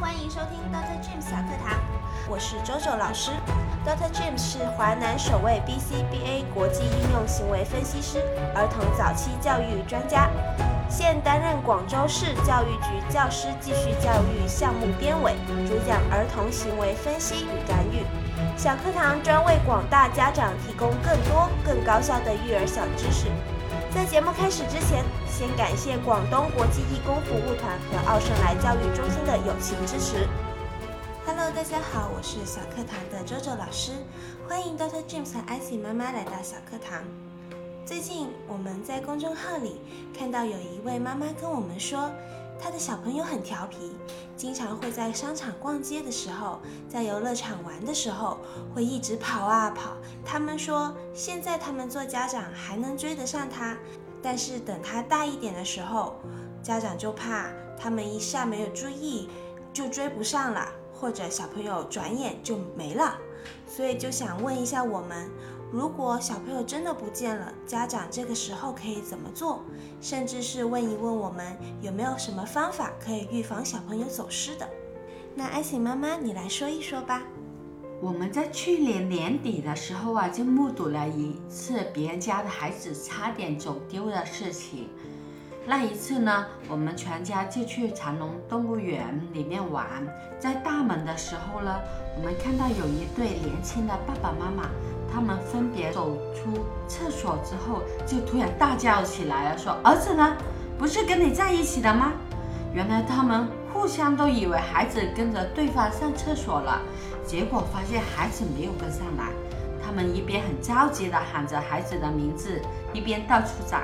欢迎收听 Dr. James 小课堂，我是周周老师。Dr. James 是华南首位 BCBA 国际应用行为分析师，儿童早期教育专家，现担任广州市教育局教师继续教育项目编委，主讲儿童行为分析与干预。小课堂专为广大家长提供更多更高效的育儿小知识。在节目开始之前，先感谢广东国际义工服务团和奥盛来教育中心的友情支持。Hello，大家好，我是小课堂的周周老师，欢迎 Dr. James 和 icy 妈妈来到小课堂。最近我们在公众号里看到有一位妈妈跟我们说，他的小朋友很调皮，经常会在商场逛街的时候，在游乐场玩的时候，会一直跑啊跑。他们说，现在他们做家长还能追得上他，但是等他大一点的时候，家长就怕他们一下没有注意，就追不上了，或者小朋友转眼就没了。所以就想问一下我们。如果小朋友真的不见了，家长这个时候可以怎么做？甚至是问一问我们有没有什么方法可以预防小朋友走失的？那艾喜妈妈，你来说一说吧。我们在去年年底的时候啊，就目睹了一次别人家的孩子差点走丢的事情。那一次呢，我们全家就去长隆动物园里面玩，在大门的时候呢，我们看到有一对年轻的爸爸妈妈。他们分别走出厕所之后，就突然大叫起来了，说：“儿子呢？不是跟你在一起的吗？”原来他们互相都以为孩子跟着对方上厕所了，结果发现孩子没有跟上来。他们一边很着急地喊着孩子的名字，一边到处找。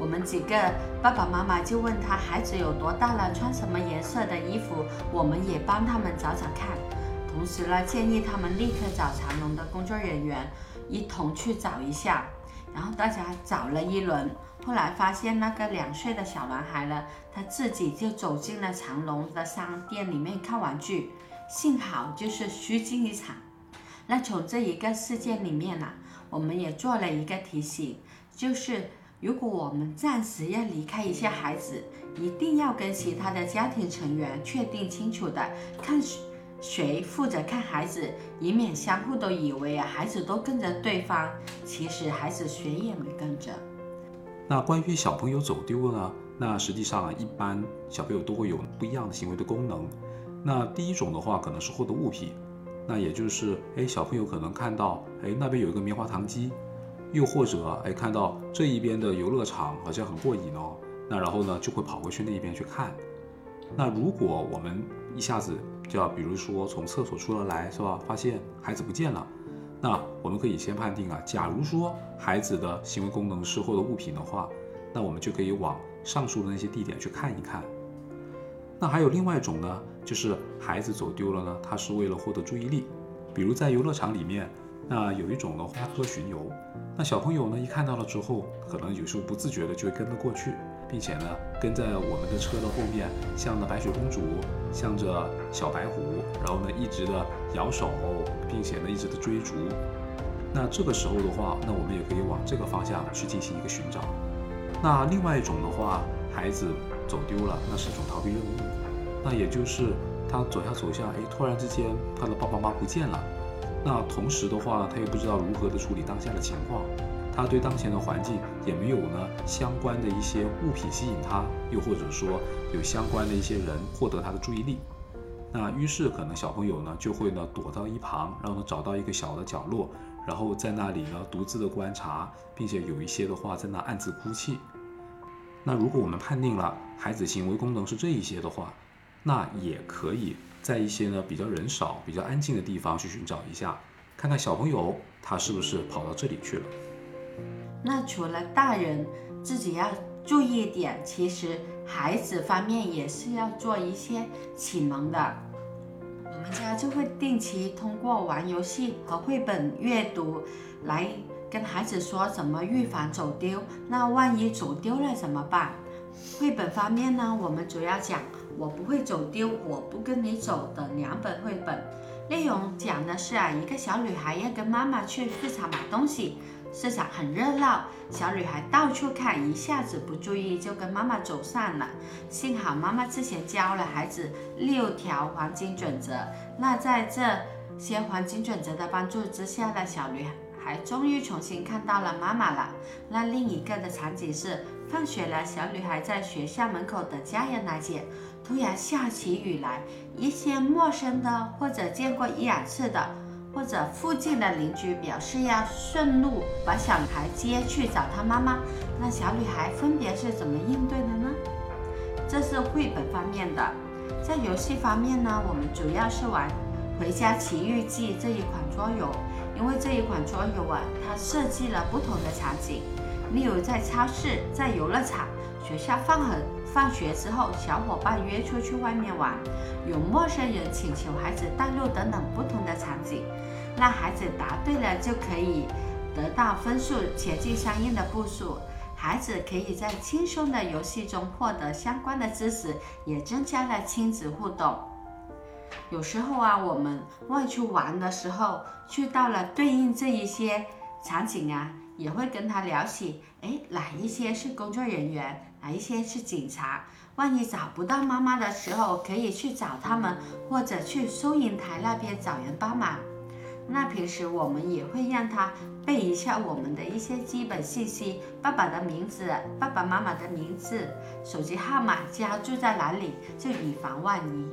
我们几个爸爸妈妈就问他孩子有多大了，穿什么颜色的衣服，我们也帮他们找找看。同时呢，建议他们立刻找长隆的工作人员一同去找一下。然后大家找了一轮，后来发现那个两岁的小男孩呢，他自己就走进了长隆的商店里面看玩具，幸好就是虚惊一场。那从这一个事件里面呢，我们也做了一个提醒，就是如果我们暂时要离开一下孩子，一定要跟其他的家庭成员确定清楚的看。谁负责看孩子，以免相互都以为啊孩子都跟着对方，其实孩子谁也没跟着。那关于小朋友走丢呢？那实际上一般小朋友都会有不一样的行为的功能。那第一种的话，可能是获得物品，那也就是哎小朋友可能看到哎那边有一个棉花糖机，又或者哎看到这一边的游乐场好像很过瘾哦，那然后呢就会跑过去那一边去看。那如果我们一下子就，比如说从厕所出了来，是吧？发现孩子不见了，那我们可以先判定啊，假如说孩子的行为功能是获得物品的话，那我们就可以往上述的那些地点去看一看。那还有另外一种呢，就是孩子走丢了呢，他是为了获得注意力，比如在游乐场里面，那有一种的花车巡游，那小朋友呢一看到了之后，可能有时候不自觉的就会跟了过去。并且呢，跟在我们的车的后面，向着白雪公主，向着小白虎，然后呢，一直的摇手，并且呢，一直的追逐。那这个时候的话，那我们也可以往这个方向去进行一个寻找。那另外一种的话，孩子走丢了，那是一种逃避任务。那也就是他走下走下，哎，突然之间他的爸爸妈妈不见了。那同时的话，他又不知道如何的处理当下的情况。他对当前的环境也没有呢相关的一些物品吸引他，又或者说有相关的一些人获得他的注意力，那于是可能小朋友呢就会呢躲到一旁，然后呢找到一个小的角落，然后在那里呢独自的观察，并且有一些的话在那暗自哭泣。那如果我们判定了孩子行为功能是这一些的话，那也可以在一些呢比较人少、比较安静的地方去寻找一下，看看小朋友他是不是跑到这里去了。那除了大人自己要注意一点，其实孩子方面也是要做一些启蒙的。我们家就会定期通过玩游戏和绘本阅读，来跟孩子说怎么预防走丢。那万一走丢了怎么办？绘本方面呢，我们主要讲“我不会走丢，我不跟你走”的两本绘本，内容讲的是啊，一个小女孩要跟妈妈去市场买东西。市场很热闹，小女孩到处看，一下子不注意就跟妈妈走散了。幸好妈妈之前教了孩子六条黄金准则，那在这些黄金准则的帮助之下呢，小女孩终于重新看到了妈妈了。那另一个的场景是，放学了，小女孩在学校门口等家人来接，突然下起雨来，一些陌生的或者见过一两次的。或者附近的邻居表示要顺路把小女孩接去找他妈妈，那小女孩分别是怎么应对的呢？这是绘本方面的，在游戏方面呢，我们主要是玩《回家奇遇记》这一款桌游，因为这一款桌游啊，它设计了不同的场景，例如在超市、在游乐场、学校放很放学之后，小伙伴约出去外面玩，有陌生人请求孩子带路等等不同的场景。那孩子答对了就可以得到分数，前进相应的步数。孩子可以在轻松的游戏中获得相关的知识，也增加了亲子互动。有时候啊，我们外出玩的时候，去到了对应这一些场景啊，也会跟他聊起，哎，哪一些是工作人员，哪一些是警察。万一找不到妈妈的时候，可以去找他们，或者去收银台那边找人帮忙。那平时我们也会让他背一下我们的一些基本信息：爸爸的名字、爸爸妈妈的名字、手机号码、家住在哪里，就以防万一。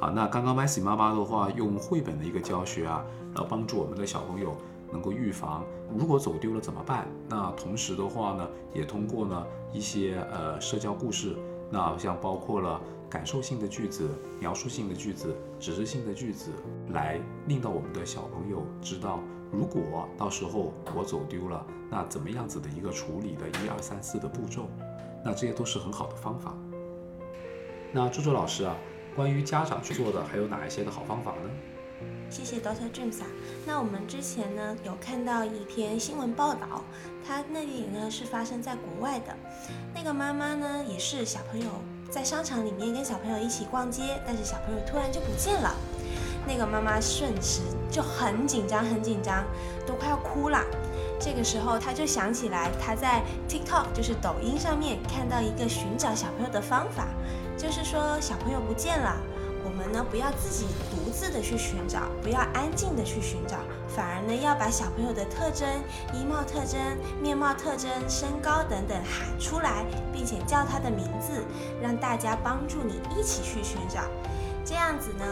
好，那刚刚 Messi 妈妈的话，用绘本的一个教学啊，然后帮助我们的小朋友能够预防如果走丢了怎么办。那同时的话呢，也通过呢一些呃社交故事，那像包括了。感受性的句子、描述性的句子、指示性的句子，来令到我们的小朋友知道，如果到时候我走丢了，那怎么样子的一个处理的一二三四的步骤，那这些都是很好的方法。那朱朱老师啊，关于家长去做的还有哪一些的好方法呢？谢谢 Doctor James 啊。那我们之前呢有看到一篇新闻报道，它那里呢是发生在国外的，那个妈妈呢也是小朋友。在商场里面跟小朋友一起逛街，但是小朋友突然就不见了。那个妈妈瞬时就很紧张，很紧张，都快要哭了。这个时候，她就想起来她在 TikTok，就是抖音上面看到一个寻找小朋友的方法，就是说小朋友不见了。我们呢，不要自己自的去寻找，不要安静的去寻找，反而呢，要把小朋友的特征、衣帽特征、面貌特征、身高等等喊出来，并且叫他的名字，让大家帮助你一起去寻找。这样子呢。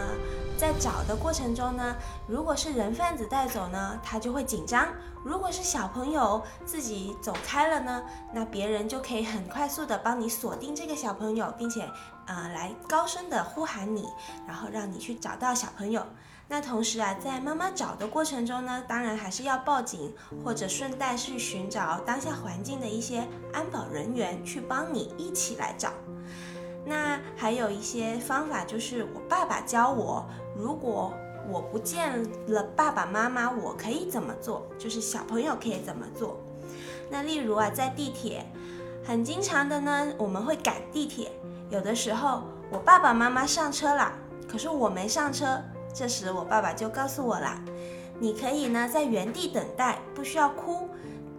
在找的过程中呢，如果是人贩子带走呢，他就会紧张；如果是小朋友自己走开了呢，那别人就可以很快速的帮你锁定这个小朋友，并且呃来高声的呼喊你，然后让你去找到小朋友。那同时啊，在妈妈找的过程中呢，当然还是要报警，或者顺带去寻找当下环境的一些安保人员去帮你一起来找。那还有一些方法，就是我爸爸教我，如果我不见了爸爸妈妈，我可以怎么做？就是小朋友可以怎么做？那例如啊，在地铁，很经常的呢，我们会赶地铁，有的时候我爸爸妈妈上车了，可是我没上车，这时我爸爸就告诉我啦，你可以呢在原地等待，不需要哭。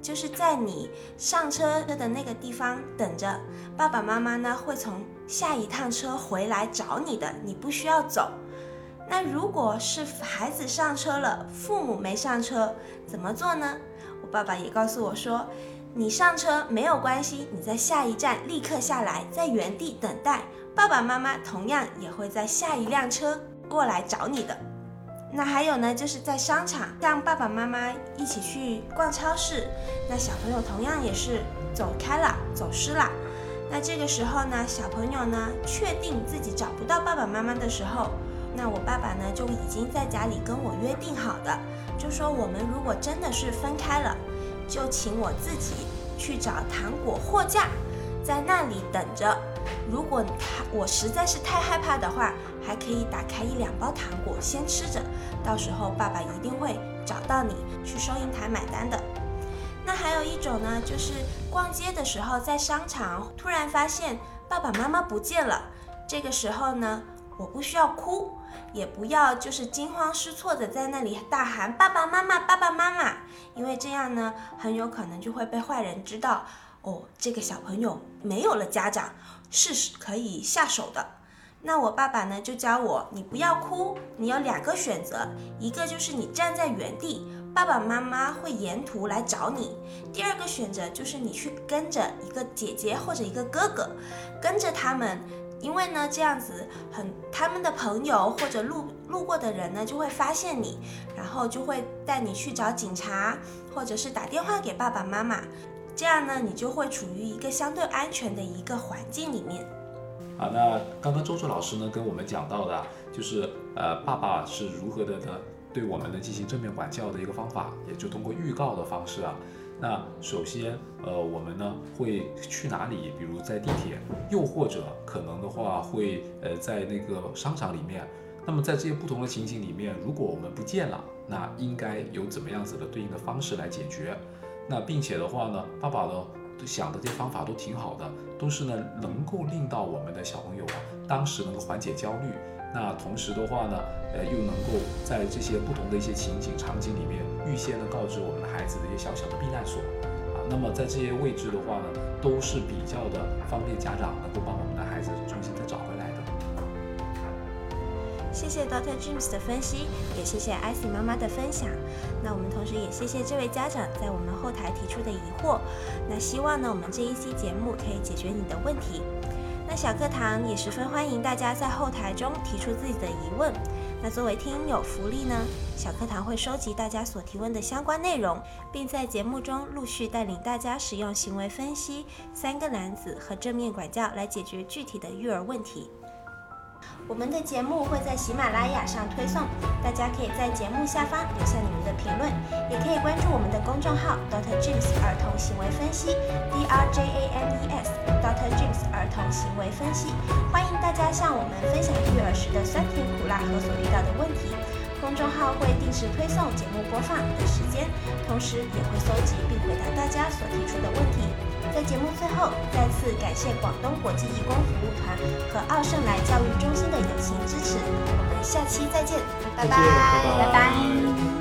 就是在你上车的那个地方等着，爸爸妈妈呢会从下一趟车回来找你的，你不需要走。那如果是孩子上车了，父母没上车，怎么做呢？我爸爸也告诉我说，你上车没有关系，你在下一站立刻下来，在原地等待，爸爸妈妈同样也会在下一辆车过来找你的。那还有呢，就是在商场，像爸爸妈妈一起去逛超市，那小朋友同样也是走开了，走失了。那这个时候呢，小朋友呢确定自己找不到爸爸妈妈的时候，那我爸爸呢就已经在家里跟我约定好的，就说我们如果真的是分开了，就请我自己去找糖果货架，在那里等着。如果他我实在是太害怕的话，还可以打开一两包糖果先吃着，到时候爸爸一定会找到你去收银台买单的。那还有一种呢，就是逛街的时候在商场突然发现爸爸妈妈不见了，这个时候呢，我不需要哭，也不要就是惊慌失措的在那里大喊爸爸妈妈，爸爸妈妈，因为这样呢，很有可能就会被坏人知道，哦，这个小朋友没有了家长，是可以下手的。那我爸爸呢就教我，你不要哭，你有两个选择，一个就是你站在原地，爸爸妈妈会沿途来找你；第二个选择就是你去跟着一个姐姐或者一个哥哥，跟着他们。因为呢，这样子很，他们的朋友或者路路过的人呢，就会发现你，然后就会带你去找警察，或者是打电话给爸爸妈妈，这样呢，你就会处于一个相对安全的一个环境里面。啊，那刚刚周周老师呢跟我们讲到的，就是呃，爸爸是如何的呢对我们呢进行正面管教的一个方法，也就通过预告的方式啊。那首先，呃，我们呢会去哪里？比如在地铁，又或者可能的话会呃在那个商场里面。那么在这些不同的情景里面，如果我们不见了，那应该有怎么样子的对应的方式来解决？那并且的话呢，爸爸呢想的这些方法都挺好的，都是呢能够令到我们的小朋友啊当时能够缓解焦虑。那同时的话呢，呃，又能够在这些不同的一些情景场景里面，预先的告知我们的孩子的一些小小的避难所，啊，那么在这些位置的话呢，都是比较的方便家长能够帮我们的孩子重新再找回来的。谢谢 Doctor James 的分析，也谢谢艾希妈妈的分享。那我们同时也谢谢这位家长在我们后台提出的疑惑。那希望呢，我们这一期节目可以解决你的问题。那小课堂也十分欢迎大家在后台中提出自己的疑问。那作为听友福利呢，小课堂会收集大家所提问的相关内容，并在节目中陆续带领大家使用行为分析、三个男子和正面管教来解决具体的育儿问题。我们的节目会在喜马拉雅上推送，大家可以在节目下方留下你们的评论，也可以关注我们的公众号 Dr. James 儿童行为分析 D R J A M E S Dr. James 儿童行为分析，欢迎大家向我们分享育儿时的酸甜苦辣和所遇到的问题。公众号会定时推送节目播放的时间，同时也会搜集并回答大家所提出的问题。在节目最后，再次感谢广东国际义工服务团和奥盛来教育中心的友情支持。我们下期再见，拜拜，拜拜。